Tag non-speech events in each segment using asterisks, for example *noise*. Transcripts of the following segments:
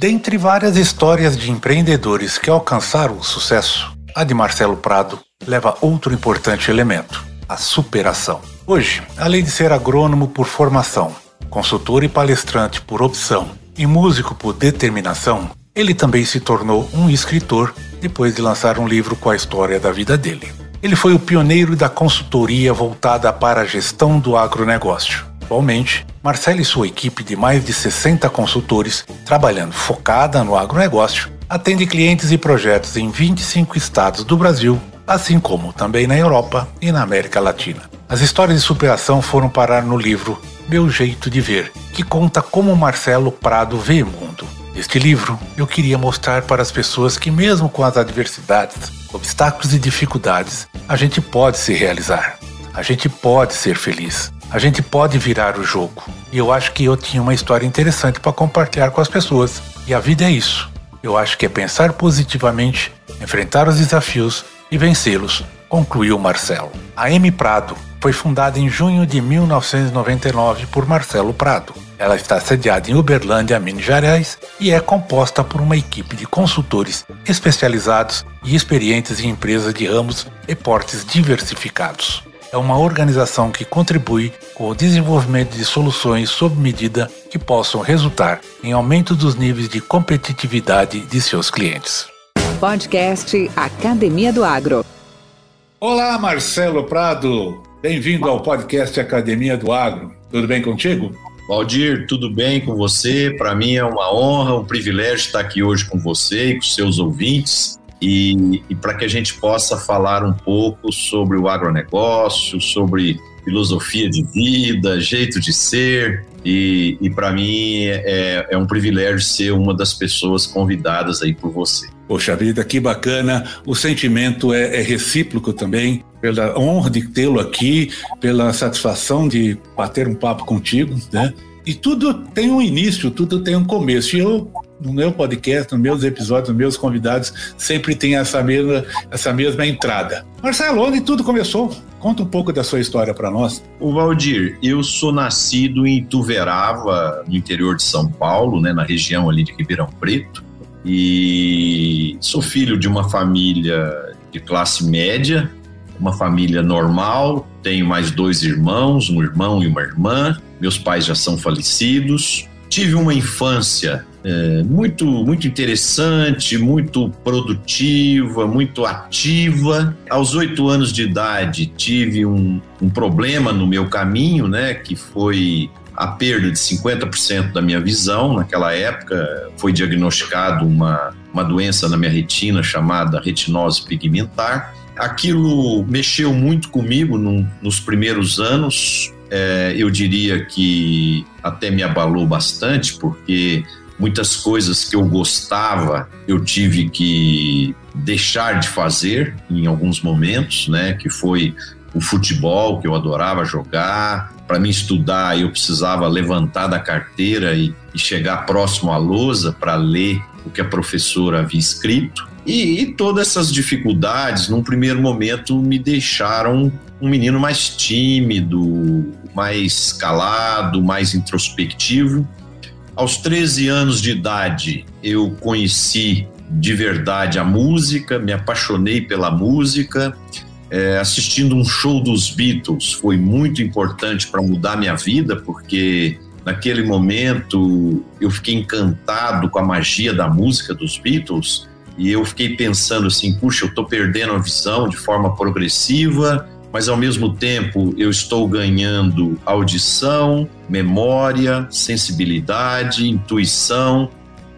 Dentre várias histórias de empreendedores que alcançaram o sucesso, a de Marcelo Prado leva outro importante elemento: a superação. Hoje, além de ser agrônomo por formação, consultor e palestrante por opção e músico por determinação, ele também se tornou um escritor depois de lançar um livro com a história da vida dele. Ele foi o pioneiro da consultoria voltada para a gestão do agronegócio Atualmente, Marcelo e sua equipe de mais de 60 consultores, trabalhando focada no agronegócio, atende clientes e projetos em 25 estados do Brasil, assim como também na Europa e na América Latina. As histórias de superação foram parar no livro Meu Jeito de Ver, que conta como Marcelo Prado vê o mundo. Neste livro, eu queria mostrar para as pessoas que, mesmo com as adversidades, obstáculos e dificuldades, a gente pode se realizar. A gente pode ser feliz. A gente pode virar o jogo. E eu acho que eu tinha uma história interessante para compartilhar com as pessoas. E a vida é isso. Eu acho que é pensar positivamente, enfrentar os desafios e vencê-los, concluiu Marcelo. A M Prado foi fundada em junho de 1999 por Marcelo Prado. Ela está sediada em Uberlândia, Minas Gerais, e é composta por uma equipe de consultores especializados e experientes em empresas de ramos e portes diversificados é uma organização que contribui com o desenvolvimento de soluções sob medida que possam resultar em aumento dos níveis de competitividade de seus clientes. Podcast Academia do Agro. Olá, Marcelo Prado. Bem-vindo ao podcast Academia do Agro. Tudo bem contigo? Valdir, tudo bem com você? Para mim é uma honra, um privilégio estar aqui hoje com você e com seus ouvintes e, e para que a gente possa falar um pouco sobre o agronegócio, sobre filosofia de vida, jeito de ser. E, e para mim é, é um privilégio ser uma das pessoas convidadas aí por você. Poxa vida, que bacana. O sentimento é, é recíproco também, pela honra de tê-lo aqui, pela satisfação de bater um papo contigo, né? E tudo tem um início, tudo tem um começo. E eu no meu podcast, nos meus episódios, nos meus convidados, sempre tem essa mesma, essa mesma entrada. Marcelo, onde tudo começou? Conta um pouco da sua história para nós. O Valdir, eu sou nascido em Tuverava, no interior de São Paulo, né, na região ali de Ribeirão Preto, e sou filho de uma família de classe média, uma família normal, tenho mais dois irmãos, um irmão e uma irmã. Meus pais já são falecidos. Tive uma infância é, muito, muito interessante, muito produtiva, muito ativa. Aos oito anos de idade, tive um, um problema no meu caminho, né, que foi a perda de 50% da minha visão. Naquela época, foi diagnosticado uma, uma doença na minha retina chamada retinose pigmentar. Aquilo mexeu muito comigo no, nos primeiros anos. É, eu diria que até me abalou bastante, porque muitas coisas que eu gostava eu tive que deixar de fazer em alguns momentos, né? Que foi o futebol que eu adorava jogar. Para mim estudar, eu precisava levantar da carteira e, e chegar próximo à lousa para ler o que a professora havia escrito. E, e, todas essas dificuldades, num primeiro momento, me deixaram um menino mais tímido, mais calado, mais introspectivo. Aos 13 anos de idade, eu conheci de verdade a música, me apaixonei pela música. É, assistindo um show dos Beatles foi muito importante para mudar minha vida, porque naquele momento eu fiquei encantado com a magia da música dos Beatles e eu fiquei pensando assim: puxa, eu estou perdendo a visão de forma progressiva mas ao mesmo tempo eu estou ganhando audição, memória, sensibilidade, intuição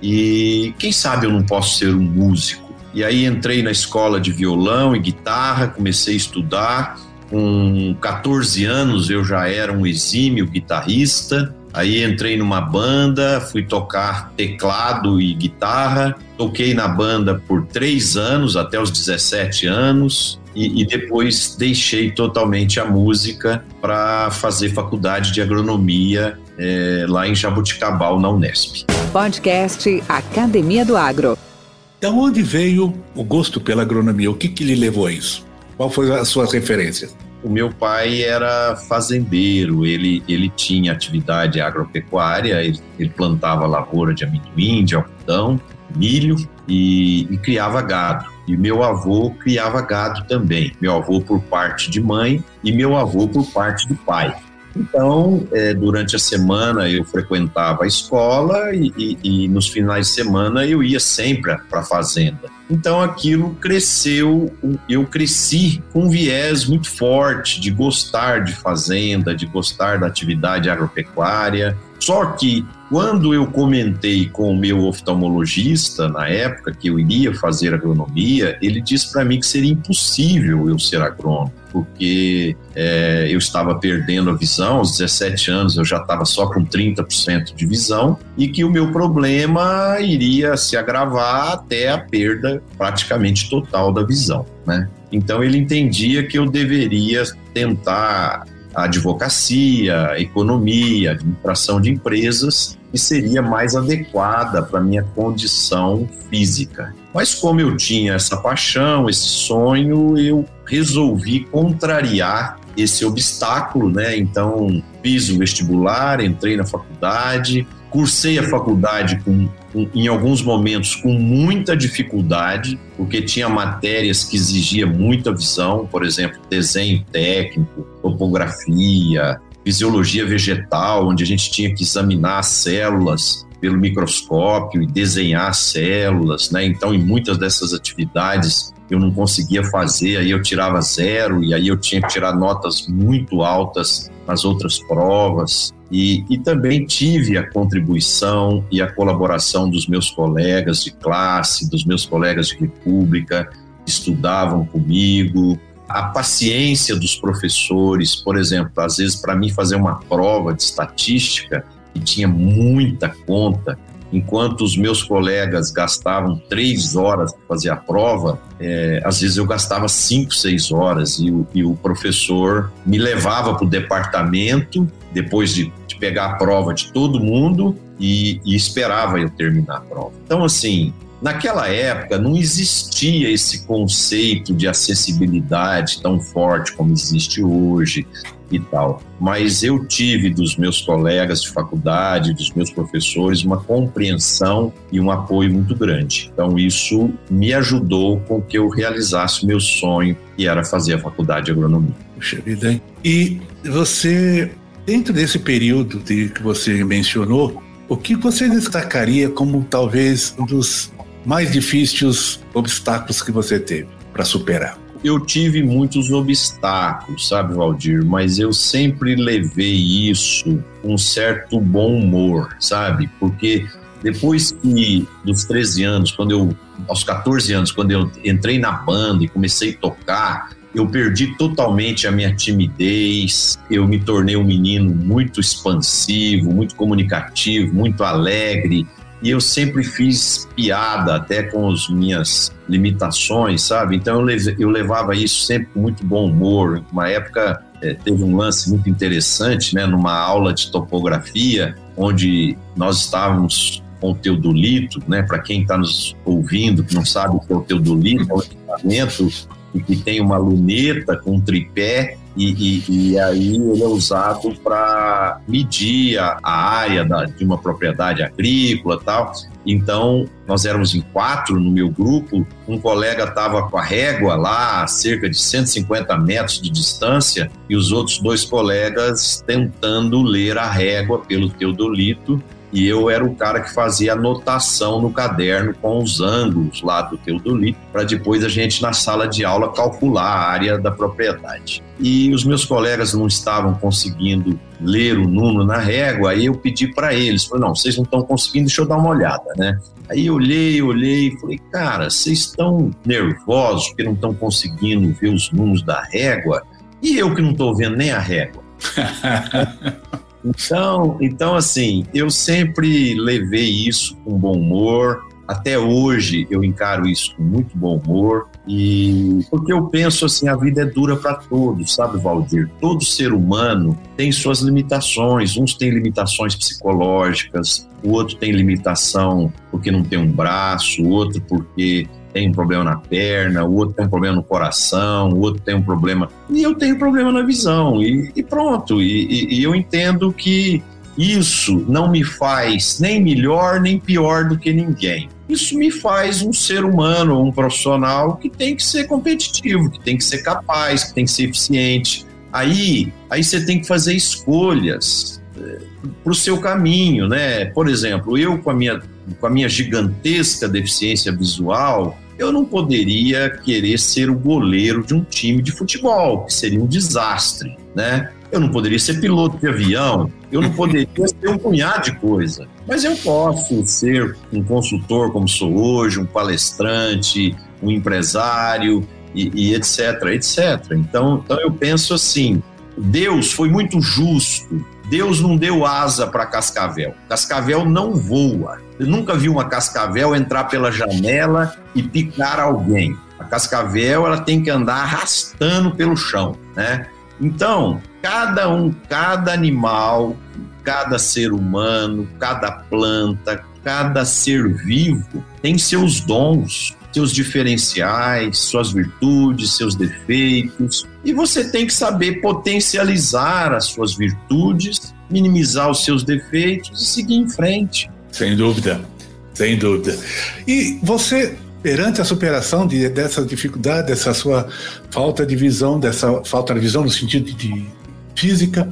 e quem sabe eu não posso ser um músico. E aí entrei na escola de violão e guitarra, comecei a estudar. Com 14 anos eu já era um exímio guitarrista Aí entrei numa banda, fui tocar teclado e guitarra. Toquei na banda por três anos, até os 17 anos. E, e depois deixei totalmente a música para fazer faculdade de agronomia é, lá em Jabuticabal, na Unesp. Podcast Academia do Agro. Da onde veio o gosto pela agronomia? O que, que lhe levou a isso? Qual foi as suas referências? O meu pai era fazendeiro, ele, ele tinha atividade agropecuária, ele, ele plantava lavoura de amendoim, de algodão, milho e, e criava gado. E meu avô criava gado também. Meu avô por parte de mãe e meu avô por parte de pai. Então, é, durante a semana eu frequentava a escola e, e, e nos finais de semana eu ia sempre para a fazenda. Então aquilo cresceu, eu cresci com um viés muito forte de gostar de fazenda, de gostar da atividade agropecuária. Só que quando eu comentei com o meu oftalmologista na época que eu iria fazer agronomia, ele disse para mim que seria impossível eu ser agrônomo porque é, eu estava perdendo a visão, aos 17 anos eu já estava só com 30% de visão, e que o meu problema iria se agravar até a perda praticamente total da visão. Né? Então ele entendia que eu deveria tentar a advocacia, a economia, a administração de empresas, que seria mais adequada para minha condição física. Mas como eu tinha essa paixão, esse sonho, eu resolvi contrariar esse obstáculo, né? Então, fiz o vestibular, entrei na faculdade, cursei a faculdade com, com, em alguns momentos com muita dificuldade, porque tinha matérias que exigia muita visão, por exemplo, desenho técnico, topografia, fisiologia vegetal, onde a gente tinha que examinar as células pelo microscópio e desenhar células, né? Então, em muitas dessas atividades eu não conseguia fazer, aí eu tirava zero e aí eu tinha que tirar notas muito altas nas outras provas. E, e também tive a contribuição e a colaboração dos meus colegas de classe, dos meus colegas de república, que estudavam comigo, a paciência dos professores, por exemplo, às vezes para mim fazer uma prova de estatística e tinha muita conta, enquanto os meus colegas gastavam três horas para fazer a prova, é, às vezes eu gastava cinco, seis horas e o, e o professor me levava para o departamento depois de, de, pegar a prova de todo mundo e, e esperava eu terminar a prova. Então, assim, Naquela época não existia esse conceito de acessibilidade tão forte como existe hoje e tal. Mas eu tive dos meus colegas de faculdade, dos meus professores, uma compreensão e um apoio muito grande. Então isso me ajudou com que eu realizasse o meu sonho, que era fazer a faculdade de agronomia. Puxa vida, hein? E você, dentro desse período que você mencionou, o que você destacaria como talvez um dos mais difíceis obstáculos que você teve para superar? Eu tive muitos obstáculos, sabe, Valdir? Mas eu sempre levei isso com um certo bom humor, sabe? Porque depois que, dos 13 anos, quando eu, aos 14 anos, quando eu entrei na banda e comecei a tocar, eu perdi totalmente a minha timidez, eu me tornei um menino muito expansivo, muito comunicativo, muito alegre, e eu sempre fiz piada até com as minhas limitações, sabe? Então eu, eu levava isso sempre com muito bom humor. Uma época é, teve um lance muito interessante, né? Numa aula de topografia, onde nós estávamos com o teodolito, né? Para quem está nos ouvindo, que não sabe o que é o teodolito, é um equipamento que tem uma luneta com um tripé e, e, e, aí ele é usado para medir a, área da, de uma propriedade agrícola tal. Então, nós éramos em quatro no meu grupo, um colega estava com a régua lá a cerca de 150 metros de distância e os outros dois colegas tentando ler a régua pelo teodolito e eu era o cara que fazia anotação no caderno com os ângulos lá do teodolito, para depois a gente na sala de aula calcular a área da propriedade. E os meus colegas não estavam conseguindo ler o número na régua, aí eu pedi para eles, falei, não, vocês não estão conseguindo, deixa eu dar uma olhada, né? Aí eu olhei, olhei e falei, cara, vocês estão nervosos porque não estão conseguindo ver os números da régua? E eu que não estou vendo nem a régua. *laughs* Então, então, assim, eu sempre levei isso com bom humor. Até hoje eu encaro isso com muito bom humor. E porque eu penso assim, a vida é dura para todos, sabe, Valdir? Todo ser humano tem suas limitações. Uns têm limitações psicológicas, o outro tem limitação porque não tem um braço, o outro porque tem um problema na perna, o outro tem um problema no coração, o outro tem um problema. E eu tenho problema na visão, e, e pronto. E, e, e eu entendo que isso não me faz nem melhor nem pior do que ninguém. Isso me faz um ser humano, um profissional que tem que ser competitivo, que tem que ser capaz, que tem que ser eficiente. Aí, aí você tem que fazer escolhas eh, para o seu caminho, né? Por exemplo, eu com a minha com a minha gigantesca deficiência visual, eu não poderia querer ser o goleiro de um time de futebol, que seria um desastre, né? Eu não poderia ser piloto de avião, eu não poderia ser um punhado de coisa. Mas eu posso ser um consultor como sou hoje, um palestrante, um empresário e, e etc, etc. Então, então eu penso assim, Deus foi muito justo Deus não deu asa para cascavel. Cascavel não voa. Eu nunca vi uma cascavel entrar pela janela e picar alguém. A cascavel ela tem que andar arrastando pelo chão, né? Então, cada um, cada animal, cada ser humano, cada planta, cada ser vivo tem seus dons, seus diferenciais, suas virtudes, seus defeitos, e você tem que saber potencializar as suas virtudes, minimizar os seus defeitos e seguir em frente. Sem dúvida, sem dúvida. E você perante a superação de, dessa dificuldade, dessa sua falta de visão, dessa falta de visão no sentido de física,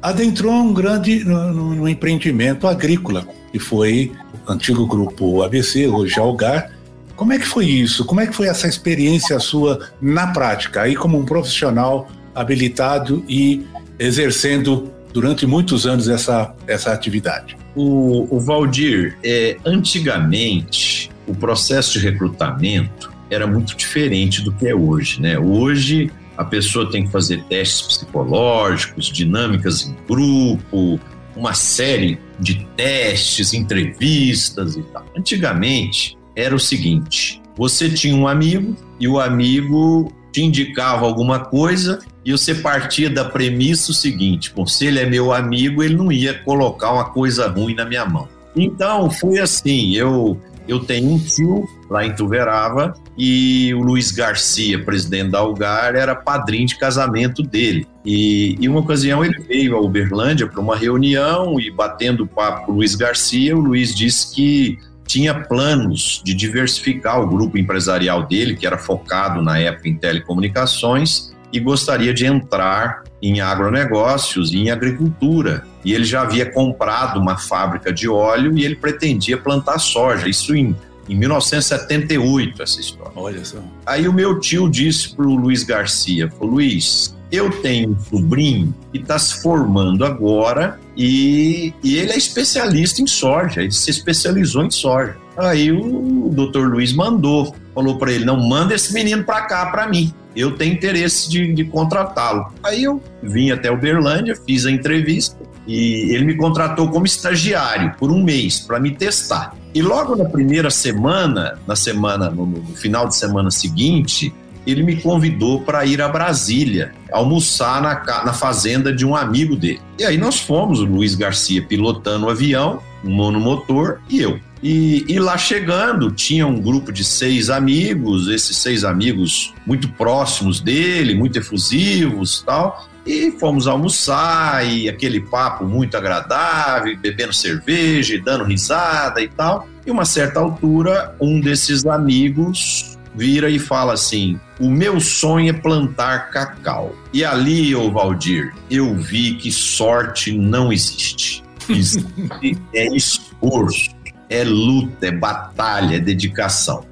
adentrou um grande no, empreendimento agrícola, que foi o antigo grupo ABC, hoje Algar, como é que foi isso? Como é que foi essa experiência sua na prática, aí como um profissional habilitado e exercendo durante muitos anos essa, essa atividade? O, o Valdir, é, antigamente o processo de recrutamento era muito diferente do que é hoje, né? Hoje a pessoa tem que fazer testes psicológicos, dinâmicas em grupo, uma série de testes, entrevistas e tal. Antigamente era o seguinte: você tinha um amigo e o amigo te indicava alguma coisa e você partia da premissa o seguinte: bom, se ele é meu amigo, ele não ia colocar uma coisa ruim na minha mão. Então foi assim: eu eu tenho um tio lá em Tuverava e o Luiz Garcia, presidente da Algar, era padrinho de casamento dele. E em uma ocasião ele veio a Uberlândia para uma reunião e batendo papo com o Luiz Garcia, o Luiz disse que tinha planos de diversificar o grupo empresarial dele, que era focado na época em telecomunicações, e gostaria de entrar em agronegócios e em agricultura. E ele já havia comprado uma fábrica de óleo e ele pretendia plantar soja. Isso em, em 1978, essa história. Olha só. Aí o meu tio disse para o Luiz Garcia: falou, Luiz, eu tenho um sobrinho que está se formando agora e, e, ele é especialista em soja, ele se especializou em soja. Aí o doutor Luiz mandou, falou para ele: não, manda esse menino para cá para mim, eu tenho interesse de, de contratá-lo. Aí eu vim até Uberlândia, fiz a entrevista e ele me contratou como estagiário por um mês para me testar. E logo na primeira semana, na semana, no, no final de semana seguinte, ele me convidou para ir a Brasília almoçar na, na fazenda de um amigo dele. E aí nós fomos, o Luiz Garcia pilotando o avião, um monomotor e eu. E, e, lá chegando, tinha um grupo de seis amigos, esses seis amigos muito próximos dele, muito efusivos tal. E fomos almoçar e aquele papo muito agradável, bebendo cerveja dando risada e tal. E uma certa altura, um desses amigos vira e fala assim: O meu sonho é plantar cacau. E ali, ô Valdir, eu vi que sorte não existe. Existe é esforço, é luta, é batalha, é dedicação.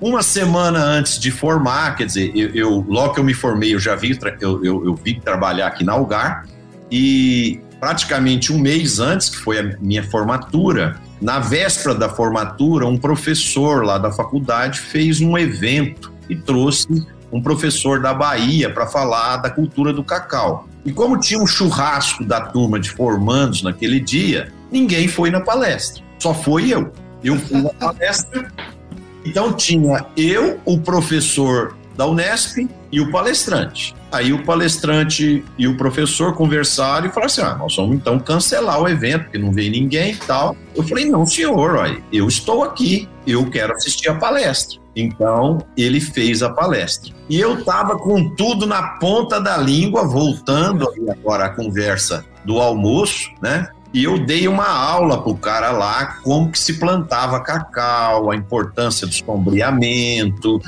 Uma semana antes de formar, quer dizer, eu, eu logo que eu me formei, eu já vi, eu, eu, eu trabalhar aqui na Algar, e praticamente um mês antes, que foi a minha formatura, na véspera da formatura, um professor lá da faculdade fez um evento e trouxe um professor da Bahia para falar da cultura do cacau. E como tinha um churrasco da turma de formandos naquele dia, ninguém foi na palestra. Só foi eu. Eu fui na palestra. Então tinha eu, o professor da Unesp e o palestrante. Aí o palestrante e o professor conversaram e falaram assim: ah, nós vamos então cancelar o evento, porque não veio ninguém e tal. Eu falei: não, senhor, eu estou aqui, eu quero assistir a palestra. Então ele fez a palestra. E eu estava com tudo na ponta da língua, voltando agora a conversa do almoço, né? E eu dei uma aula pro cara lá como que se plantava cacau, a importância do sombreamento,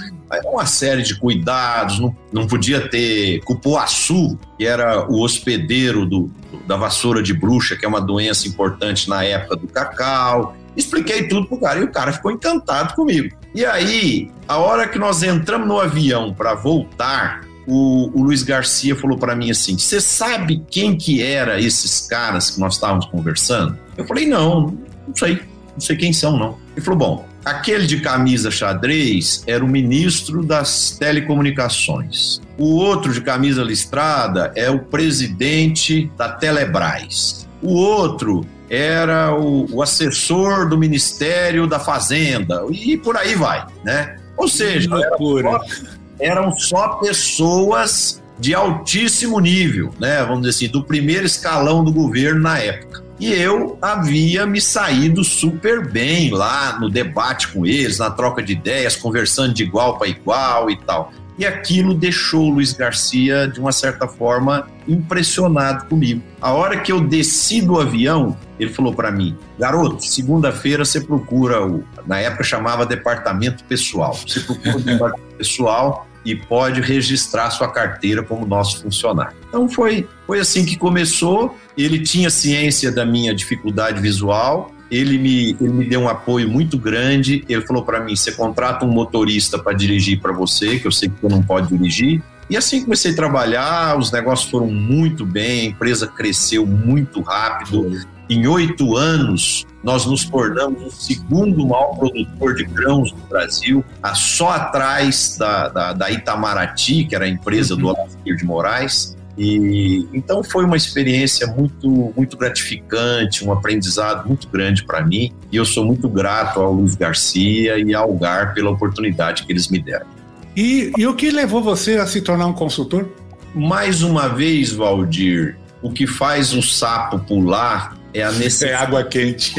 uma série de cuidados, não, não podia ter cupuaçu, que era o hospedeiro do, da vassoura de bruxa, que é uma doença importante na época do cacau. Expliquei tudo pro cara e o cara ficou encantado comigo. E aí, a hora que nós entramos no avião para voltar, o, o, Luiz Garcia falou para mim assim: Você sabe quem que era esses caras que nós estávamos conversando? Eu falei: Não, não sei, não sei quem são, não. Ele falou: Bom, aquele de camisa xadrez era o ministro das telecomunicações. O outro de camisa listrada é o presidente da Telebrás. O outro era o, o assessor do Ministério da Fazenda e por aí vai, né? Ou seja, eram só pessoas de altíssimo nível, né? Vamos dizer assim, do primeiro escalão do governo na época. E eu havia me saído super bem lá no debate com eles, na troca de ideias, conversando de igual para igual e tal. E aquilo deixou o Luiz Garcia, de uma certa forma, impressionado comigo. A hora que eu desci do avião, ele falou para mim: garoto, segunda-feira você procura o. Na época chamava departamento pessoal. Você procura o *laughs* departamento pessoal e pode registrar sua carteira como nosso funcionário. Então foi, foi assim que começou. Ele tinha ciência da minha dificuldade visual, ele me, ele me deu um apoio muito grande. Ele falou para mim: você contrata um motorista para dirigir para você, que eu sei que você não pode dirigir. E assim comecei a trabalhar, os negócios foram muito bem, a empresa cresceu muito rápido. Em oito anos, nós nos tornamos o segundo maior produtor de grãos do Brasil, só atrás da, da, da Itamaraty, que era a empresa do Olavo de Moraes. E então foi uma experiência muito muito gratificante, um aprendizado muito grande para mim. E eu sou muito grato ao Luiz Garcia e ao Gar pela oportunidade que eles me deram. E, e o que levou você a se tornar um consultor? Mais uma vez, Valdir, o que faz um sapo pular é a necessidade. *laughs* É água quente.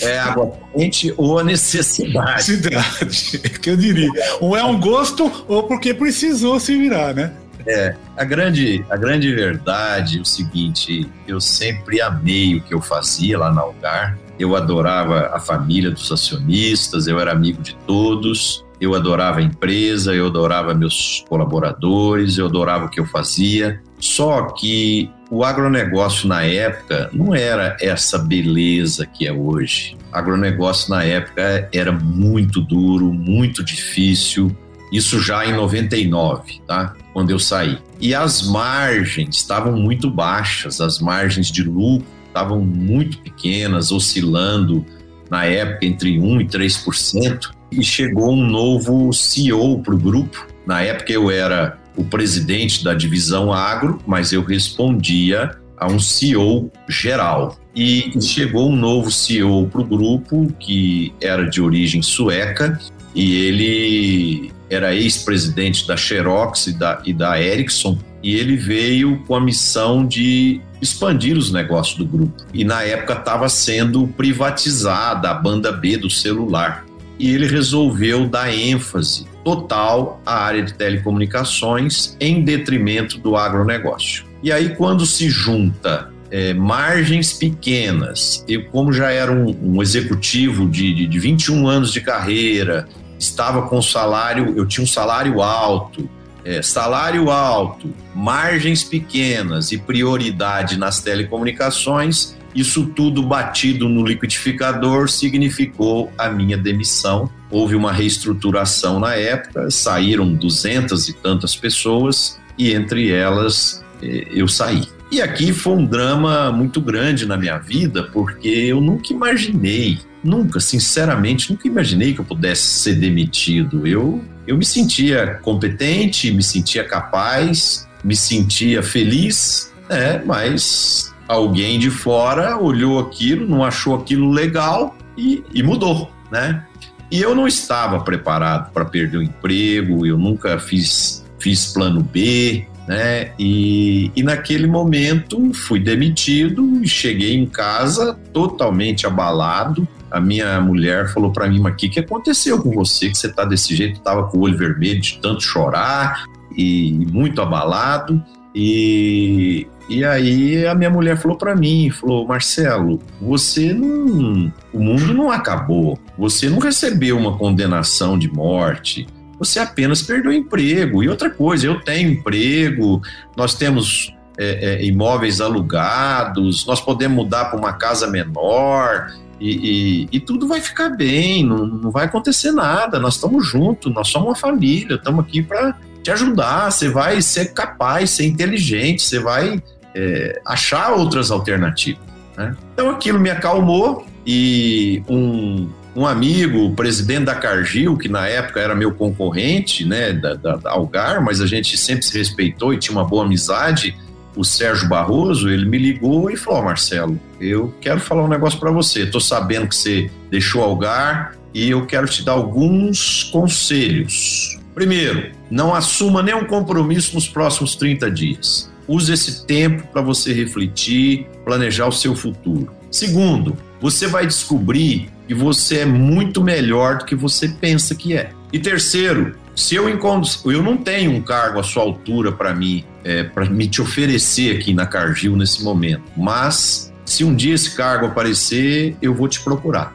É água quente ou a necessidade. Necessidade, que eu diria. Ou é um gosto ou porque precisou se virar, né? É, a grande, a grande verdade é o seguinte, eu sempre amei o que eu fazia lá na Algar, eu adorava a família dos acionistas, eu era amigo de todos, eu adorava a empresa, eu adorava meus colaboradores, eu adorava o que eu fazia. Só que o agronegócio na época não era essa beleza que é hoje. O agronegócio na época era muito duro, muito difícil. Isso já em 99, tá? Quando eu saí. E as margens estavam muito baixas, as margens de lucro estavam muito pequenas, oscilando na época entre 1 e 3%. E chegou um novo CEO para o grupo. Na época eu era o presidente da divisão agro, mas eu respondia a um CEO geral. E chegou um novo CEO para o grupo, que era de origem sueca, e ele era ex-presidente da Xerox e da, e da Ericsson, e ele veio com a missão de expandir os negócios do grupo. E na época estava sendo privatizada a banda B do celular. E ele resolveu dar ênfase total à área de telecomunicações em detrimento do agronegócio. E aí, quando se junta é, margens pequenas, eu, como já era um, um executivo de, de, de 21 anos de carreira, estava com salário, eu tinha um salário alto, é, salário alto, margens pequenas e prioridade nas telecomunicações, isso tudo batido no liquidificador significou a minha demissão. Houve uma reestruturação na época, saíram duzentas e tantas pessoas e entre elas eh, eu saí. E aqui foi um drama muito grande na minha vida, porque eu nunca imaginei, nunca, sinceramente, nunca imaginei que eu pudesse ser demitido. Eu, eu me sentia competente, me sentia capaz, me sentia feliz, né? Mas alguém de fora olhou aquilo, não achou aquilo legal e, e mudou, né? E eu não estava preparado para perder o emprego, eu nunca fiz, fiz plano B, né? E, e naquele momento fui demitido e cheguei em casa totalmente abalado. A minha mulher falou para mim, mas o que, que aconteceu com você que você tá desse jeito? Tava com o olho vermelho de tanto chorar e muito abalado. E, e aí a minha mulher falou para mim, falou, Marcelo, você não, o mundo não acabou, você não recebeu uma condenação de morte, você apenas perdeu o emprego. E outra coisa, eu tenho emprego, nós temos é, é, imóveis alugados, nós podemos mudar para uma casa menor. E, e, e, tudo vai ficar bem, não, não vai acontecer nada. Nós estamos juntos, nós somos uma família, estamos aqui para te ajudar, você vai ser capaz, ser inteligente, você vai é, achar outras alternativas. Né? Então aquilo me acalmou e um, um amigo, o presidente da Cargill, que na época era meu concorrente, né, da, da, da Algar, mas a gente sempre se respeitou e tinha uma boa amizade, o Sérgio Barroso, ele me ligou e falou: oh, Marcelo, eu quero falar um negócio para você. Tô sabendo que você deixou Algar e eu quero te dar alguns conselhos. Primeiro, não assuma nenhum compromisso nos próximos 30 dias. Use esse tempo para você refletir, planejar o seu futuro. Segundo, você vai descobrir que você é muito melhor do que você pensa que é. E terceiro, se eu encontro, eu não tenho um cargo à sua altura para mim, é, para me te oferecer aqui na Cargill nesse momento, mas se um dia esse cargo aparecer, eu vou te procurar.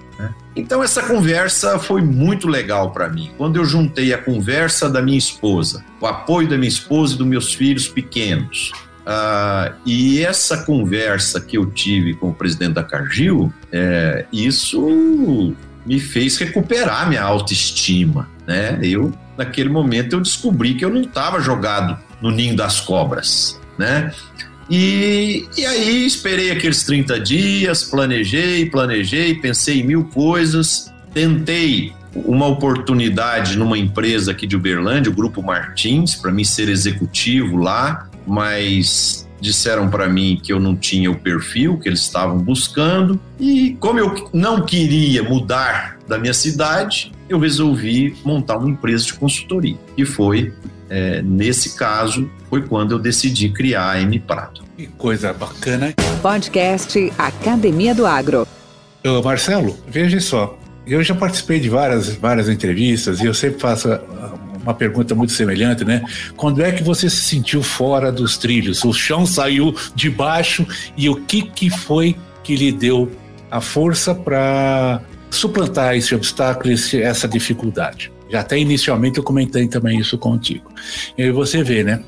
Então essa conversa foi muito legal para mim. Quando eu juntei a conversa da minha esposa, o apoio da minha esposa e dos meus filhos pequenos, uh, e essa conversa que eu tive com o presidente da Cargill, é, isso me fez recuperar minha autoestima, né? Eu naquele momento eu descobri que eu não estava jogado no ninho das cobras, né? E, e aí esperei aqueles 30 dias, planejei, planejei, pensei em mil coisas, tentei uma oportunidade numa empresa aqui de Uberlândia, o Grupo Martins, para mim ser executivo lá, mas disseram para mim que eu não tinha o perfil que eles estavam buscando. E como eu não queria mudar da minha cidade, eu resolvi montar uma empresa de consultoria e foi é, nesse caso, foi quando eu decidi criar a M Prado. Que coisa bacana. Podcast Academia do Agro. Ô, Marcelo, veja só. Eu já participei de várias, várias entrevistas e eu sempre faço ah, uma pergunta muito semelhante, né? Quando é que você se sentiu fora dos trilhos? O chão saiu de baixo e o que, que foi que lhe deu a força para suplantar esse obstáculo, essa dificuldade? Já até inicialmente eu comentei também isso contigo. E você vê, né?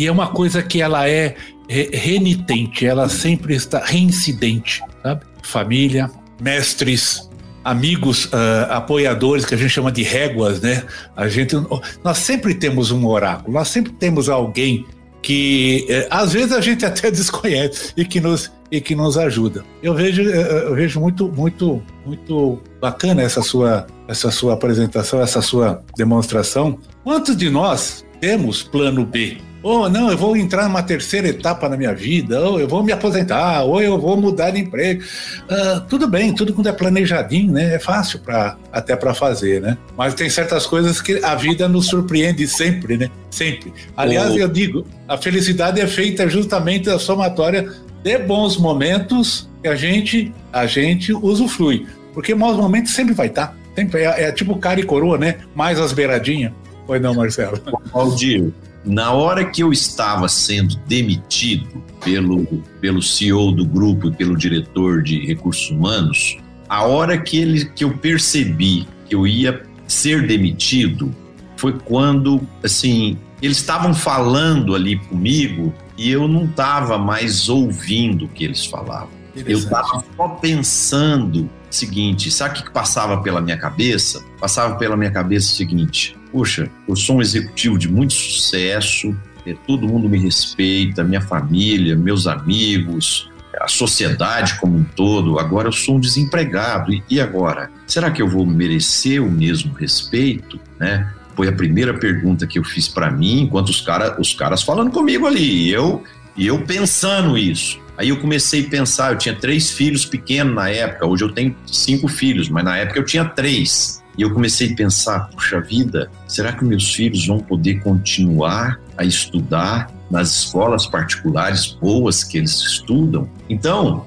E é uma coisa que ela é renitente, ela sempre está reincidente, sabe? Família, mestres, amigos, uh, apoiadores que a gente chama de réguas, né? A gente, nós sempre temos um oráculo, nós sempre temos alguém que eh, às vezes a gente até *laughs* desconhece e que nos e que nos ajuda. Eu vejo, eh, eh, eu vejo muito, muito, muito bacana essa sua, essa sua apresentação, essa sua demonstração. Quantos de nós temos plano B? Ou oh, não, eu vou entrar numa terceira etapa na minha vida, ou eu vou me aposentar, ou eu vou mudar de emprego. Uh, tudo bem, tudo quando é planejadinho, né? É fácil para até para fazer, né? Mas tem certas coisas que a vida nos surpreende sempre, né? Sempre. Aliás, oh. eu digo, a felicidade é feita justamente da somatória de bons momentos que a gente a gente usufrui, porque maus momentos sempre vai estar. Tá. Sempre é, é tipo cara e coroa, né? Mais as beiradinhas. Pois não, Marcelo. Valdir, na hora que eu estava sendo demitido pelo, pelo CEO do grupo e pelo diretor de recursos humanos, a hora que, ele, que eu percebi que eu ia ser demitido foi quando, assim, eles estavam falando ali comigo e eu não estava mais ouvindo o que eles falavam. Eu estava só pensando seguinte: sabe o que passava pela minha cabeça? Passava pela minha cabeça o seguinte: puxa, eu sou um executivo de muito sucesso, é, todo mundo me respeita, minha família, meus amigos, a sociedade como um todo. Agora eu sou um desempregado. E agora? Será que eu vou merecer o mesmo respeito? Né? Foi a primeira pergunta que eu fiz para mim, enquanto os, cara, os caras falando comigo ali. E eu, eu pensando isso. Aí eu comecei a pensar, eu tinha três filhos pequenos na época, hoje eu tenho cinco filhos, mas na época eu tinha três. E eu comecei a pensar, puxa vida, será que meus filhos vão poder continuar a estudar nas escolas particulares boas que eles estudam? Então,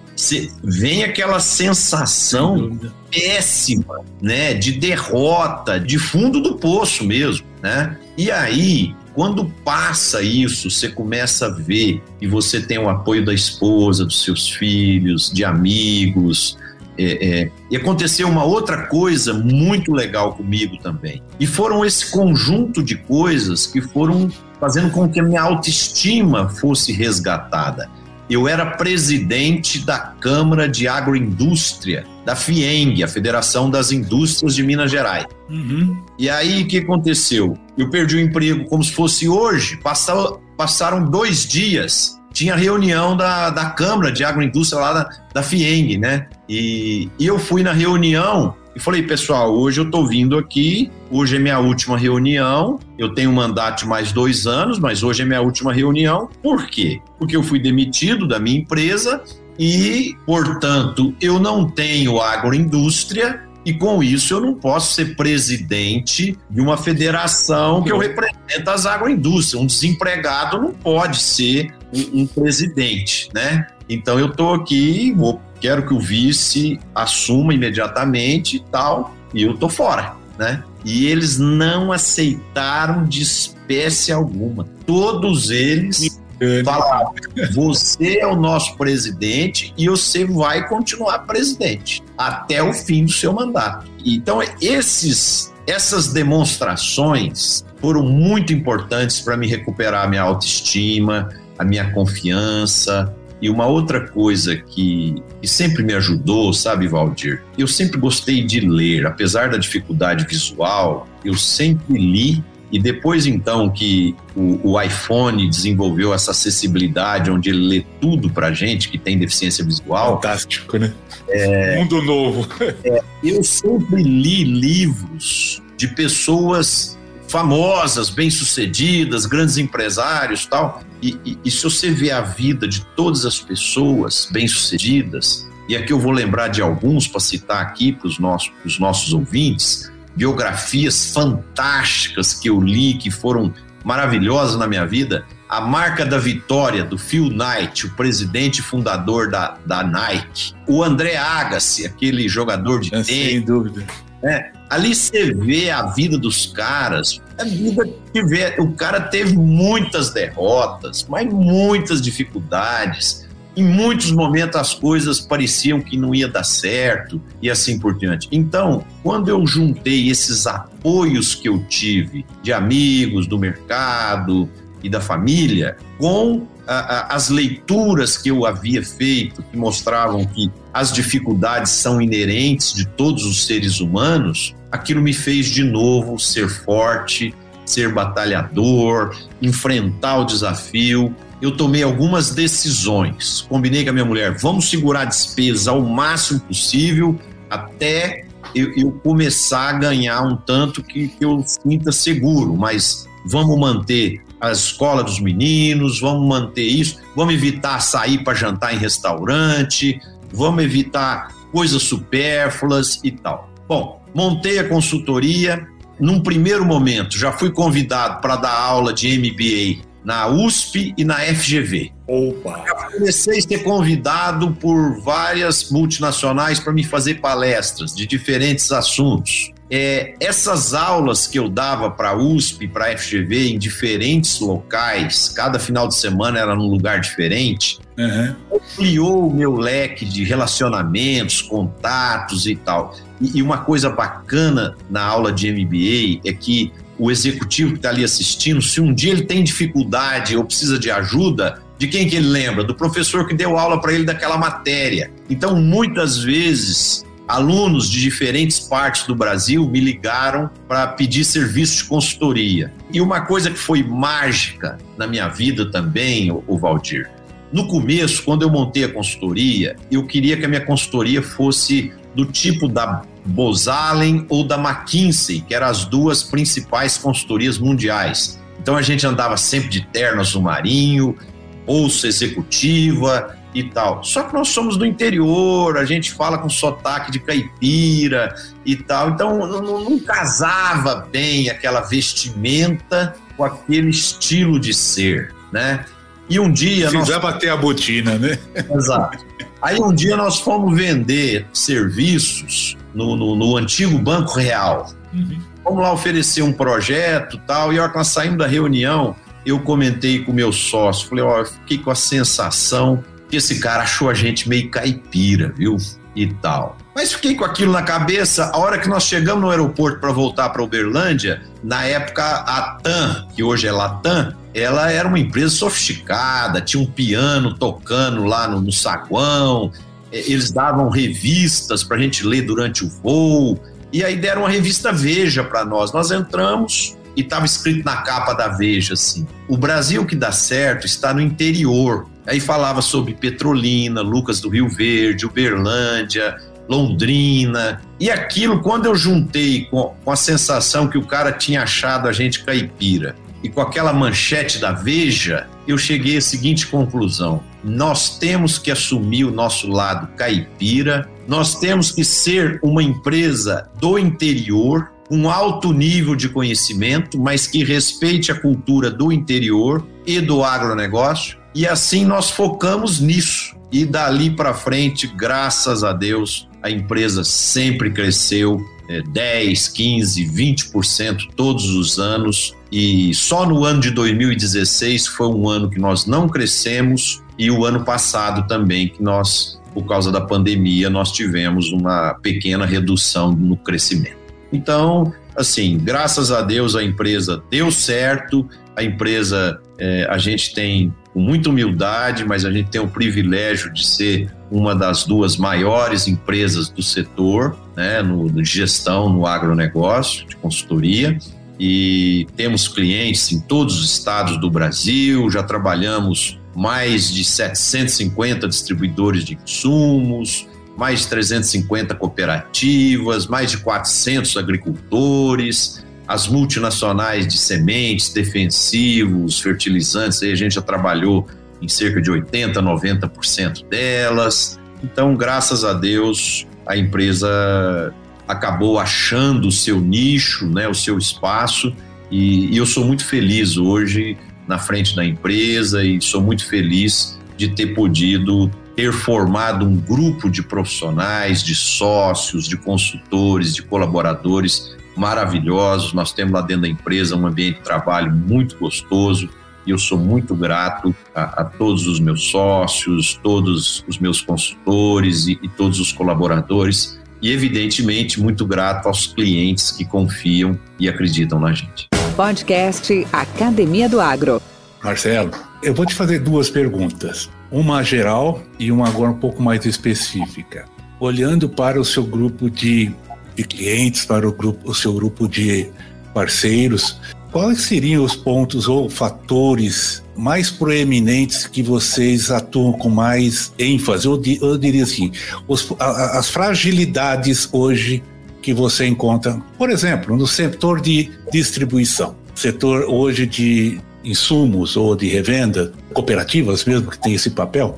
vem aquela sensação péssima, né, de derrota, de fundo do poço mesmo, né? E aí, quando passa isso, você começa a ver e você tem o apoio da esposa, dos seus filhos, de amigos. É, é, e aconteceu uma outra coisa muito legal comigo também. E foram esse conjunto de coisas que foram fazendo com que a minha autoestima fosse resgatada eu era presidente da Câmara de Agroindústria, da FIENG, a Federação das Indústrias de Minas Gerais. Uhum. E aí, o que aconteceu? Eu perdi o emprego como se fosse hoje, passaram, passaram dois dias, tinha reunião da, da Câmara de Agroindústria lá da, da FIENG, né? E, e eu fui na reunião e falei, pessoal, hoje eu estou vindo aqui, hoje é minha última reunião, eu tenho um mandato de mais dois anos, mas hoje é minha última reunião. Por quê? Porque eu fui demitido da minha empresa e, portanto, eu não tenho agroindústria e com isso eu não posso ser presidente de uma federação que eu represento as agroindústrias. Um desempregado não pode ser um, um presidente, né? Então eu estou aqui, vou quero que o vice assuma imediatamente e tal, e eu tô fora, né? E eles não aceitaram de espécie alguma. Todos eles falaram: você é o nosso presidente e você vai continuar presidente até o fim do seu mandato. Então, esses, essas demonstrações foram muito importantes para me recuperar a minha autoestima, a minha confiança, e uma outra coisa que, que, sempre me ajudou, sabe, Valdir? Eu sempre gostei de ler, apesar da dificuldade visual, eu sempre li. E depois, então, que o, o iPhone desenvolveu essa acessibilidade, onde ele lê tudo pra gente que tem deficiência visual. Fantástico, né? É, Mundo novo. É, eu sempre li livros de pessoas famosas, bem-sucedidas, grandes empresários tal. E, e, e, se você vê a vida de todas as pessoas bem-sucedidas, e aqui eu vou lembrar de alguns para citar aqui para os nossos, nossos ouvintes, biografias fantásticas que eu li, que foram maravilhosas na minha vida. A marca da vitória do Phil Knight, o presidente fundador da, da Nike. O André Agassi, aquele jogador de é, tênis. Sem dúvida. É, ali você vê a vida dos caras. A vida que vê, o cara teve muitas derrotas, mas muitas dificuldades. Em muitos momentos as coisas pareciam que não ia dar certo e assim por diante. Então, quando eu juntei esses apoios que eu tive de amigos, do mercado e da família, com a, a, as leituras que eu havia feito, que mostravam que as dificuldades são inerentes de todos os seres humanos, aquilo me fez de novo ser forte, ser batalhador, enfrentar o desafio. Eu tomei algumas decisões. Combinei com a minha mulher, vamos segurar a despesa ao máximo possível até eu, eu começar a ganhar um tanto que, que eu sinta seguro, mas vamos manter a escola dos meninos, vamos manter isso, vamos evitar sair para jantar em restaurante, vamos evitar coisas supérfluas e tal. Bom, montei a consultoria. Num primeiro momento, já fui convidado para dar aula de MBA na USP e na FGV. Opa! Já comecei a ser convidado por várias multinacionais para me fazer palestras de diferentes assuntos. É, essas aulas que eu dava para a USP, para a FGV, em diferentes locais, cada final de semana era num lugar diferente, uhum. ampliou o meu leque de relacionamentos, contatos e tal. E, e uma coisa bacana na aula de MBA é que o executivo que está ali assistindo, se um dia ele tem dificuldade ou precisa de ajuda, de quem que ele lembra? Do professor que deu aula para ele daquela matéria. Então, muitas vezes, alunos de diferentes partes do Brasil me ligaram para pedir serviço de consultoria. E uma coisa que foi mágica na minha vida também, o Valdir, no começo, quando eu montei a consultoria, eu queria que a minha consultoria fosse do tipo da Bosalen ou da McKinsey, que eram as duas principais consultorias mundiais. Então a gente andava sempre de terno azul marinho, bolsa executiva e tal. Só que nós somos do interior, a gente fala com sotaque de caipira e tal. Então não, não casava bem aquela vestimenta com aquele estilo de ser, né? E um dia. Se nós... a botina, né? *laughs* Exato. Aí um dia nós fomos vender serviços no, no, no antigo Banco Real. Uhum. Vamos lá oferecer um projeto tal. E a hora que nós saímos da reunião, eu comentei com o meu sócio. Falei, ó, eu fiquei com a sensação que esse cara achou a gente meio caipira, viu? E tal. Mas fiquei com aquilo na cabeça. A hora que nós chegamos no aeroporto para voltar para Uberlândia, na época a TAM, que hoje é Latam, ela era uma empresa sofisticada, tinha um piano tocando lá no, no saguão, eles davam revistas para a gente ler durante o voo, e aí deram uma revista Veja para nós. Nós entramos e estava escrito na capa da Veja assim: o Brasil que dá certo está no interior. Aí falava sobre Petrolina, Lucas do Rio Verde, Uberlândia, Londrina. E aquilo, quando eu juntei com, com a sensação que o cara tinha achado a gente caipira e com aquela manchete da Veja, eu cheguei à seguinte conclusão: nós temos que assumir o nosso lado caipira, nós temos que ser uma empresa do interior, com alto nível de conhecimento, mas que respeite a cultura do interior e do agronegócio. E assim nós focamos nisso. E dali para frente, graças a Deus, a empresa sempre cresceu é, 10, 15, 20% todos os anos. E só no ano de 2016 foi um ano que nós não crescemos, e o ano passado também, que nós, por causa da pandemia, nós tivemos uma pequena redução no crescimento. Então, assim, graças a Deus a empresa deu certo, a empresa, é, a gente tem com muita humildade, mas a gente tem o privilégio de ser uma das duas maiores empresas do setor, né, no, de gestão no agronegócio, de consultoria, e temos clientes em todos os estados do Brasil, já trabalhamos mais de 750 distribuidores de insumos, mais de 350 cooperativas, mais de 400 agricultores, as multinacionais de sementes, defensivos, fertilizantes, aí a gente já trabalhou em cerca de 80, 90% delas. Então, graças a Deus, a empresa acabou achando o seu nicho, né, o seu espaço, e, e eu sou muito feliz hoje na frente da empresa e sou muito feliz de ter podido ter formado um grupo de profissionais, de sócios, de consultores, de colaboradores maravilhosos. Nós temos lá dentro da empresa um ambiente de trabalho muito gostoso e eu sou muito grato a, a todos os meus sócios, todos os meus consultores e, e todos os colaboradores e, evidentemente, muito grato aos clientes que confiam e acreditam na gente. Podcast Academia do Agro. Marcelo, eu vou te fazer duas perguntas, uma geral e uma agora um pouco mais específica. Olhando para o seu grupo de, de clientes, para o, grupo, o seu grupo de parceiros, quais seriam os pontos ou fatores mais proeminentes que vocês atuam com mais ênfase? Eu, eu diria assim, os, a, as fragilidades hoje que você encontra, por exemplo, no setor de distribuição, setor hoje de insumos ou de revenda, cooperativas mesmo que tem esse papel,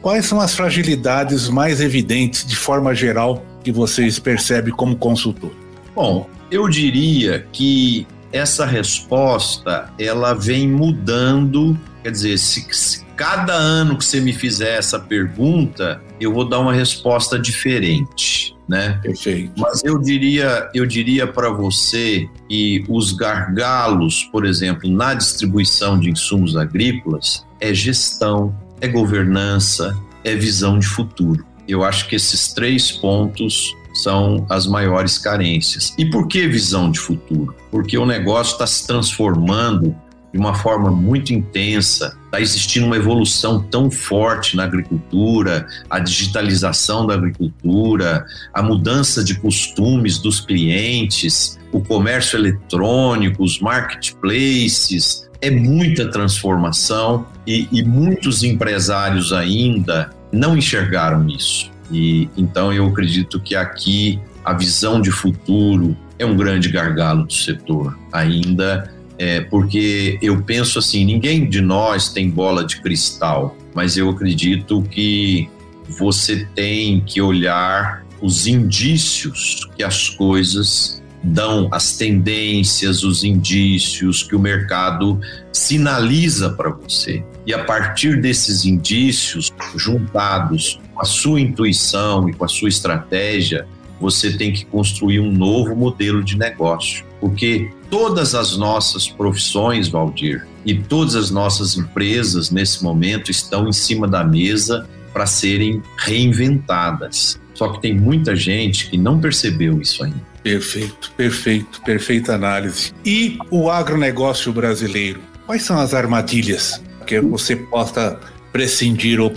quais são as fragilidades mais evidentes de forma geral que vocês percebem como consultor? Bom, eu diria que essa resposta ela vem mudando, quer dizer, se, se cada ano que você me fizer essa pergunta, eu vou dar uma resposta diferente né? Perfeito. Mas eu diria, eu diria para você que os gargalos, por exemplo, na distribuição de insumos agrícolas, é gestão, é governança, é visão de futuro. Eu acho que esses três pontos são as maiores carências. E por que visão de futuro? Porque o negócio está se transformando de uma forma muito intensa. Está existindo uma evolução tão forte na agricultura, a digitalização da agricultura, a mudança de costumes dos clientes, o comércio eletrônico, os marketplaces. É muita transformação e, e muitos empresários ainda não enxergaram isso. E então eu acredito que aqui a visão de futuro é um grande gargalo do setor ainda, é, porque eu penso assim: ninguém de nós tem bola de cristal, mas eu acredito que você tem que olhar os indícios que as coisas dão, as tendências, os indícios que o mercado sinaliza para você. E a partir desses indícios, juntados com a sua intuição e com a sua estratégia, você tem que construir um novo modelo de negócio. Porque todas as nossas profissões, Valdir, e todas as nossas empresas nesse momento estão em cima da mesa para serem reinventadas. Só que tem muita gente que não percebeu isso ainda. Perfeito, perfeito, perfeita análise. E o agronegócio brasileiro? Quais são as armadilhas que você possa prescindir ou,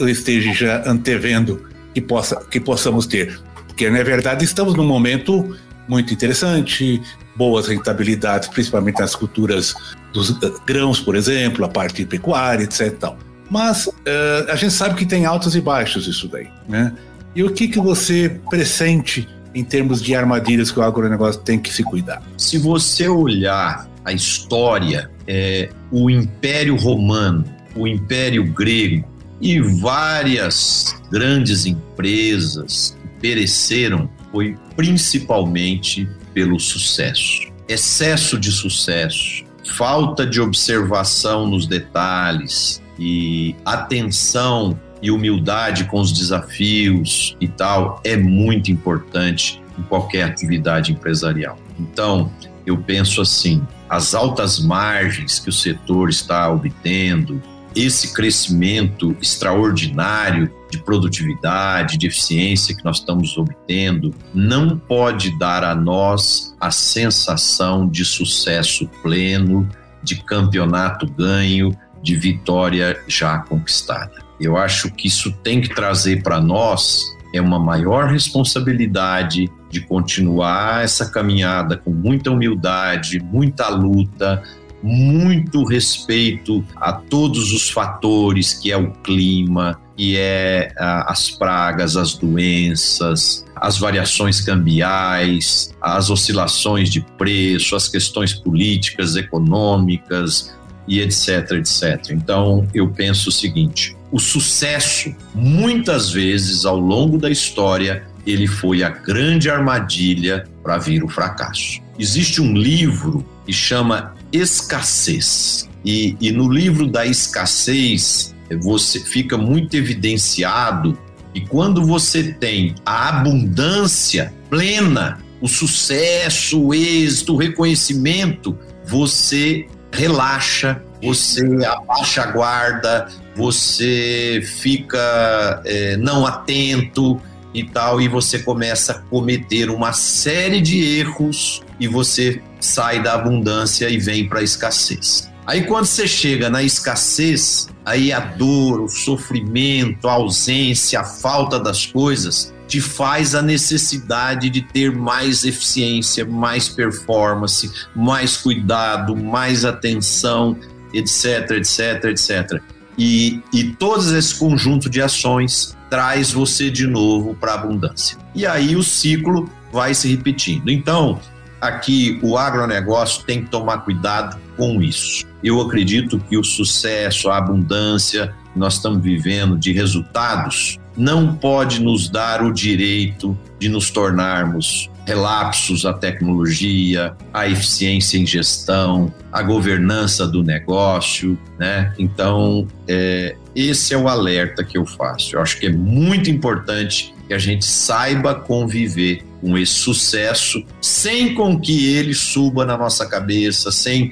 ou esteja já antevendo que, possa, que possamos ter? Porque, na verdade, estamos num momento muito interessante, boas rentabilidades, principalmente nas culturas dos grãos, por exemplo, a parte pecuária, etc. Tal. Mas uh, a gente sabe que tem altos e baixos isso daí, né? E o que, que você pressente em termos de armadilhas que o agronegócio tem que se cuidar? Se você olhar a história, é, o Império Romano, o Império Grego e várias grandes empresas que pereceram foi principalmente pelo sucesso. Excesso de sucesso, falta de observação nos detalhes e atenção e humildade com os desafios e tal é muito importante em qualquer atividade empresarial. Então, eu penso assim, as altas margens que o setor está obtendo, esse crescimento extraordinário de produtividade, de eficiência que nós estamos obtendo, não pode dar a nós a sensação de sucesso pleno, de campeonato ganho, de vitória já conquistada. Eu acho que isso tem que trazer para nós é uma maior responsabilidade de continuar essa caminhada com muita humildade, muita luta, muito respeito a todos os fatores que é o clima, que é as pragas, as doenças, as variações cambiais, as oscilações de preço, as questões políticas, econômicas e etc, etc. Então, eu penso o seguinte: o sucesso, muitas vezes ao longo da história, ele foi a grande armadilha para vir o fracasso. Existe um livro que chama Escassez. E, e no livro da escassez, você fica muito evidenciado que quando você tem a abundância plena, o sucesso, o êxito, o reconhecimento, você relaxa, você abaixa a guarda, você fica é, não atento e tal, e você começa a cometer uma série de erros e você sai da abundância e vem para a escassez. Aí quando você chega na escassez, aí a dor, o sofrimento, a ausência, a falta das coisas te faz a necessidade de ter mais eficiência, mais performance, mais cuidado, mais atenção, etc, etc, etc. E, e todo esse conjunto de ações traz você de novo para a abundância. E aí o ciclo vai se repetindo. Então, aqui o agronegócio tem que tomar cuidado com isso. Eu acredito que o sucesso, a abundância que nós estamos vivendo de resultados não pode nos dar o direito de nos tornarmos relapsos à tecnologia, à eficiência em gestão, à governança do negócio, né? Então, é, esse é o alerta que eu faço. Eu acho que é muito importante que a gente saiba conviver com esse sucesso sem com que ele suba na nossa cabeça, sem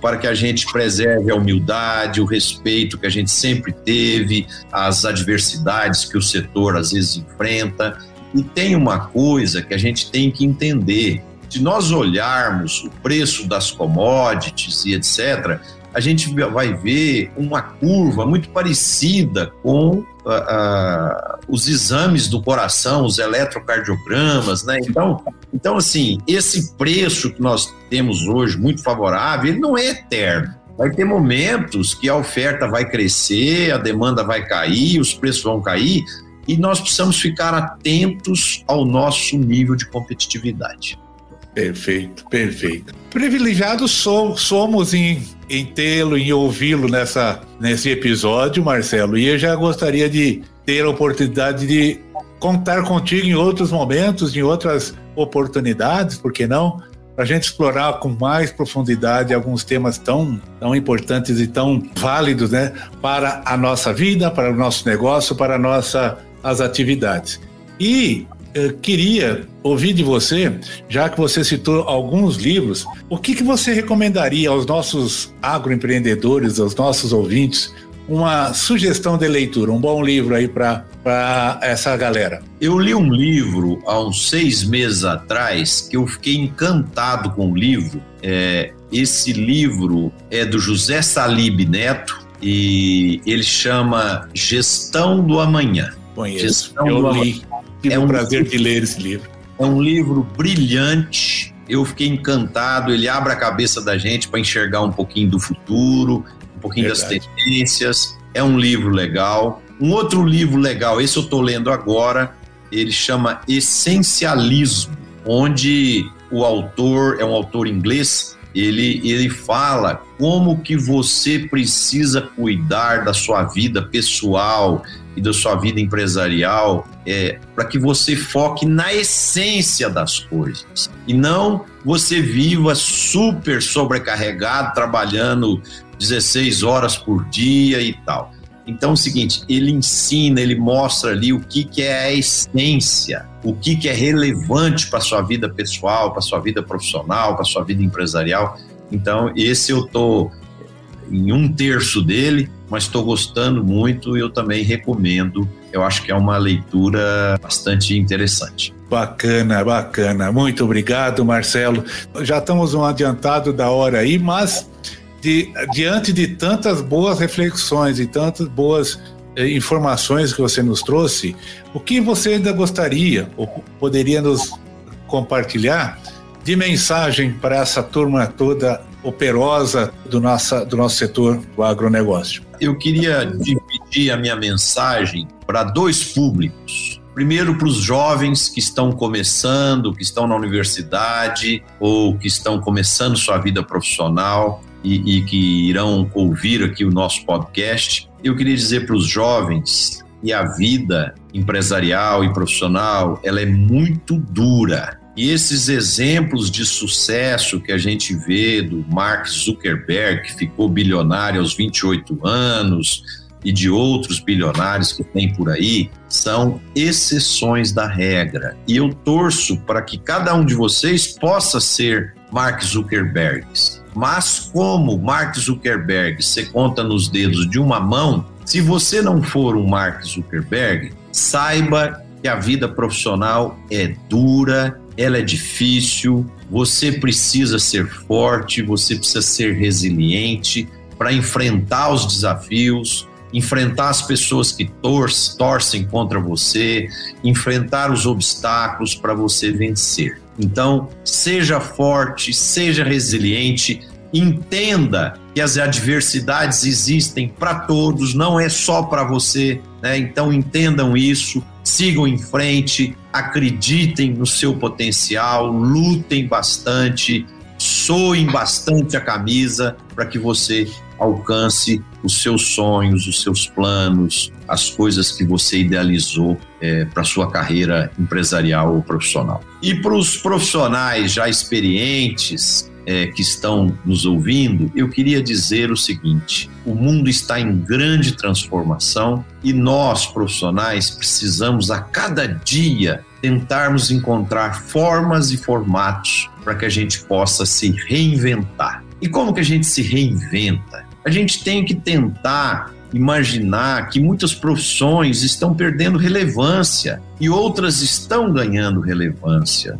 para que a gente preserve a humildade, o respeito que a gente sempre teve, as adversidades que o setor às vezes enfrenta. E tem uma coisa que a gente tem que entender: se nós olharmos o preço das commodities e etc., a gente vai ver uma curva muito parecida com uh, uh, os exames do coração, os eletrocardiogramas, né? Então, então, assim, esse preço que nós temos hoje, muito favorável, ele não é eterno. Vai ter momentos que a oferta vai crescer, a demanda vai cair, os preços vão cair, e nós precisamos ficar atentos ao nosso nível de competitividade. Perfeito, perfeito. Privilegiados somos em, em tê-lo, em ouvi-lo nessa, nesse episódio, Marcelo, e eu já gostaria de ter a oportunidade de contar contigo em outros momentos, em outras oportunidades, por que não? Para a gente explorar com mais profundidade alguns temas tão, tão importantes e tão válidos né, para a nossa vida, para o nosso negócio, para a nossa, as atividades. E eu queria ouvir de você, já que você citou alguns livros, o que, que você recomendaria aos nossos agroempreendedores, aos nossos ouvintes, uma sugestão de leitura, um bom livro aí para essa galera? Eu li um livro há uns seis meses atrás que eu fiquei encantado com o livro. É, esse livro é do José Salib Neto e ele chama Gestão do Amanhã. Conheço, Gestão eu li. Tive é um, o prazer de ler esse livro. É um livro brilhante. Eu fiquei encantado. Ele abre a cabeça da gente para enxergar um pouquinho do futuro, um pouquinho Verdade. das tendências. É um livro legal. Um outro livro legal, esse eu estou lendo agora, ele chama Essencialismo, onde o autor é um autor inglês. Ele, ele fala como que você precisa cuidar da sua vida pessoal, e da sua vida empresarial é, para que você foque na essência das coisas e não você viva super sobrecarregado, trabalhando 16 horas por dia e tal. Então é o seguinte, ele ensina, ele mostra ali o que, que é a essência, o que, que é relevante para sua vida pessoal, para sua vida profissional, para sua vida empresarial. Então, esse eu tô em um terço dele, mas estou gostando muito e eu também recomendo. Eu acho que é uma leitura bastante interessante. Bacana, bacana. Muito obrigado, Marcelo. Já estamos um adiantado da hora aí, mas de, diante de tantas boas reflexões e tantas boas eh, informações que você nos trouxe, o que você ainda gostaria ou poderia nos compartilhar de mensagem para essa turma toda operosa do, nossa, do nosso setor do agronegócio? Eu queria dividir a minha mensagem para dois públicos. Primeiro, para os jovens que estão começando, que estão na universidade ou que estão começando sua vida profissional e, e que irão ouvir aqui o nosso podcast. Eu queria dizer para os jovens que a vida empresarial e profissional ela é muito dura e esses exemplos de sucesso que a gente vê do Mark Zuckerberg, que ficou bilionário aos 28 anos, e de outros bilionários que tem por aí, são exceções da regra. E eu torço para que cada um de vocês possa ser Mark Zuckerberg. Mas como Mark Zuckerberg se conta nos dedos de uma mão, se você não for um Mark Zuckerberg, saiba que a vida profissional é dura, ela é difícil, você precisa ser forte, você precisa ser resiliente para enfrentar os desafios, enfrentar as pessoas que torcem, torcem contra você, enfrentar os obstáculos para você vencer. Então, seja forte, seja resiliente, entenda que as adversidades existem para todos, não é só para você, né? Então entendam isso, sigam em frente, acreditem no seu potencial, lutem bastante, soem bastante a camisa para que você alcance os seus sonhos, os seus planos, as coisas que você idealizou é, para sua carreira empresarial ou profissional. E para os profissionais já experientes é, que estão nos ouvindo, eu queria dizer o seguinte: o mundo está em grande transformação e nós, profissionais, precisamos a cada dia tentarmos encontrar formas e formatos para que a gente possa se reinventar. E como que a gente se reinventa? A gente tem que tentar imaginar que muitas profissões estão perdendo relevância e outras estão ganhando relevância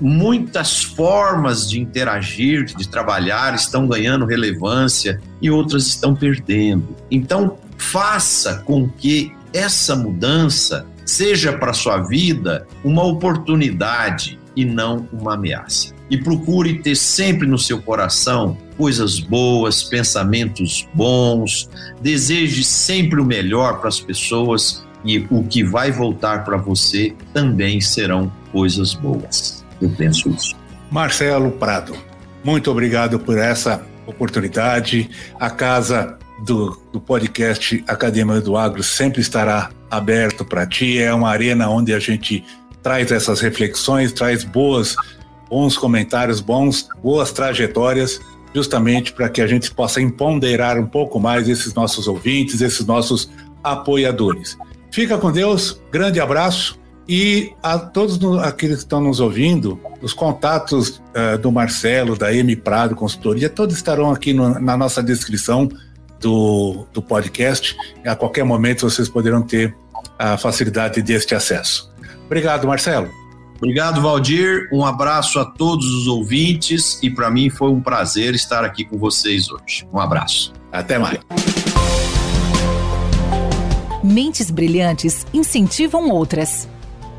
muitas formas de interagir, de trabalhar estão ganhando relevância e outras estão perdendo. Então, faça com que essa mudança seja para sua vida uma oportunidade e não uma ameaça. E procure ter sempre no seu coração coisas boas, pensamentos bons, deseje sempre o melhor para as pessoas e o que vai voltar para você também serão coisas boas. Eu penso isso. Marcelo Prado, muito obrigado por essa oportunidade. A casa do, do podcast Academia do Agro sempre estará aberto para ti. É uma arena onde a gente traz essas reflexões, traz boas, bons comentários, bons, boas trajetórias, justamente para que a gente possa empoderar um pouco mais esses nossos ouvintes, esses nossos apoiadores. Fica com Deus, grande abraço e a todos aqueles que estão nos ouvindo, os contatos uh, do Marcelo, da M Prado Consultoria, todos estarão aqui no, na nossa descrição do, do podcast. A qualquer momento vocês poderão ter a facilidade deste acesso. Obrigado, Marcelo. Obrigado, Valdir. Um abraço a todos os ouvintes e para mim foi um prazer estar aqui com vocês hoje. Um abraço. Até mais. Mentes brilhantes incentivam outras.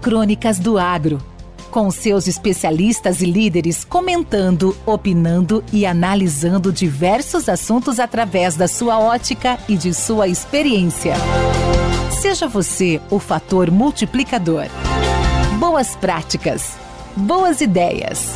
Crônicas do Agro. Com seus especialistas e líderes comentando, opinando e analisando diversos assuntos através da sua ótica e de sua experiência. Seja você o fator multiplicador. Boas práticas. Boas ideias.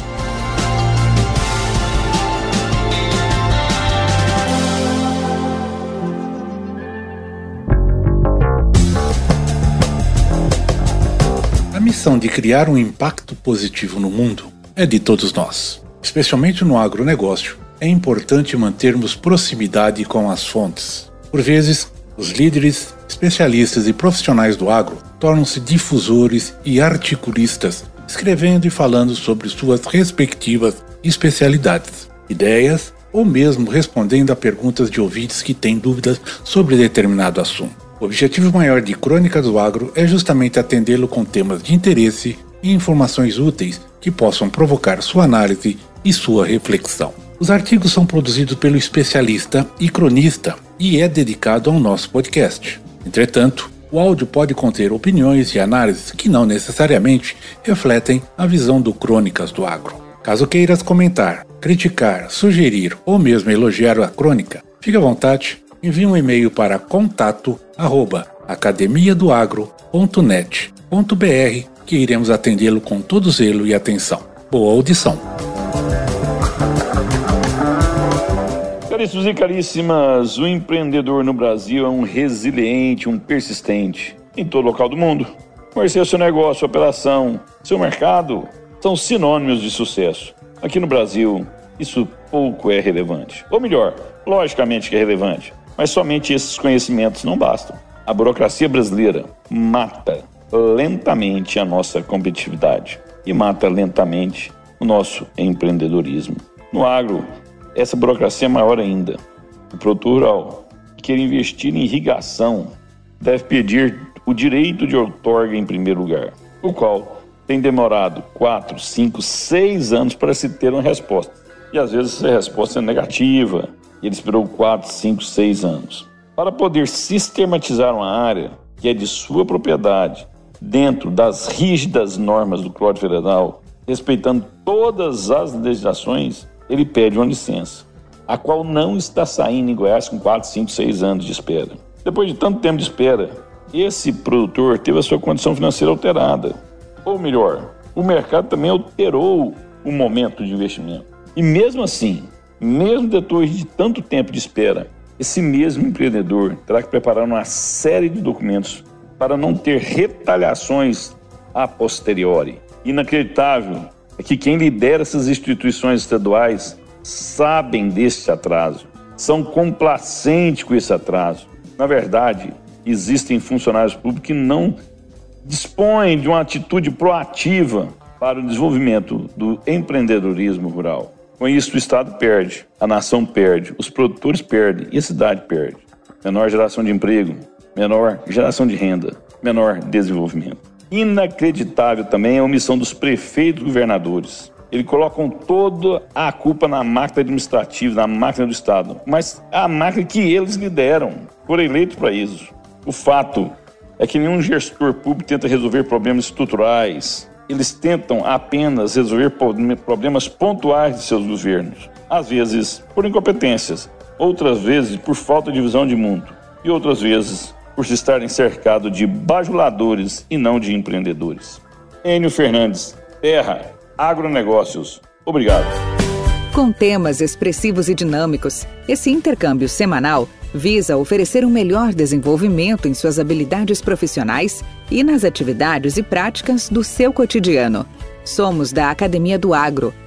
missão de criar um impacto positivo no mundo é de todos nós. Especialmente no agronegócio, é importante mantermos proximidade com as fontes. Por vezes, os líderes, especialistas e profissionais do agro tornam-se difusores e articulistas, escrevendo e falando sobre suas respectivas especialidades, ideias ou mesmo respondendo a perguntas de ouvintes que têm dúvidas sobre determinado assunto. O objetivo maior de Crônica do Agro é justamente atendê-lo com temas de interesse e informações úteis que possam provocar sua análise e sua reflexão. Os artigos são produzidos pelo especialista e cronista e é dedicado ao nosso podcast. Entretanto, o áudio pode conter opiniões e análises que não necessariamente refletem a visão do Crônicas do Agro. Caso queiras comentar, criticar, sugerir ou mesmo elogiar a crônica, fique à vontade envie um e-mail para contato arroba academiadoagro.net.br que iremos atendê-lo com todo zelo e atenção. Boa audição! Caríssimos e caríssimas, o empreendedor no Brasil é um resiliente, um persistente em todo local do mundo. Conhecer seu negócio, sua operação, seu mercado são sinônimos de sucesso. Aqui no Brasil, isso pouco é relevante. Ou melhor, logicamente que é relevante. Mas somente esses conhecimentos não bastam. A burocracia brasileira mata lentamente a nossa competitividade e mata lentamente o nosso empreendedorismo. No agro, essa burocracia é maior ainda. O produtor rural que quer investir em irrigação deve pedir o direito de outorga em primeiro lugar, o qual tem demorado 4, 5, 6 anos para se ter uma resposta. E às vezes essa resposta é negativa, ele esperou 4, 5, 6 anos. Para poder sistematizar uma área que é de sua propriedade, dentro das rígidas normas do Código Federal, respeitando todas as legislações, ele pede uma licença, a qual não está saindo em Goiás com 4, 5, 6 anos de espera. Depois de tanto tempo de espera, esse produtor teve a sua condição financeira alterada. Ou melhor, o mercado também alterou o momento de investimento. E mesmo assim, mesmo depois de tanto tempo de espera, esse mesmo empreendedor terá que preparar uma série de documentos para não ter retaliações a posteriori. Inacreditável que quem lidera essas instituições estaduais sabem deste atraso, são complacentes com esse atraso. Na verdade, existem funcionários públicos que não dispõem de uma atitude proativa para o desenvolvimento do empreendedorismo rural. Com isso, o Estado perde, a nação perde, os produtores perdem e a cidade perde. Menor geração de emprego, menor geração de renda, menor desenvolvimento. Inacreditável também a omissão dos prefeitos e governadores. Eles colocam toda a culpa na máquina administrativa, na máquina do Estado, mas é a máquina que eles lideram, foram eleitos para isso. O fato é que nenhum gestor público tenta resolver problemas estruturais, eles tentam apenas resolver problemas pontuais de seus governos, às vezes por incompetências, outras vezes por falta de visão de mundo e outras vezes por se estarem cercado de bajuladores e não de empreendedores. Enio Fernandes, Terra, Agronegócios. Obrigado. Com temas expressivos e dinâmicos, esse intercâmbio semanal visa oferecer um melhor desenvolvimento em suas habilidades profissionais e nas atividades e práticas do seu cotidiano. Somos da Academia do Agro,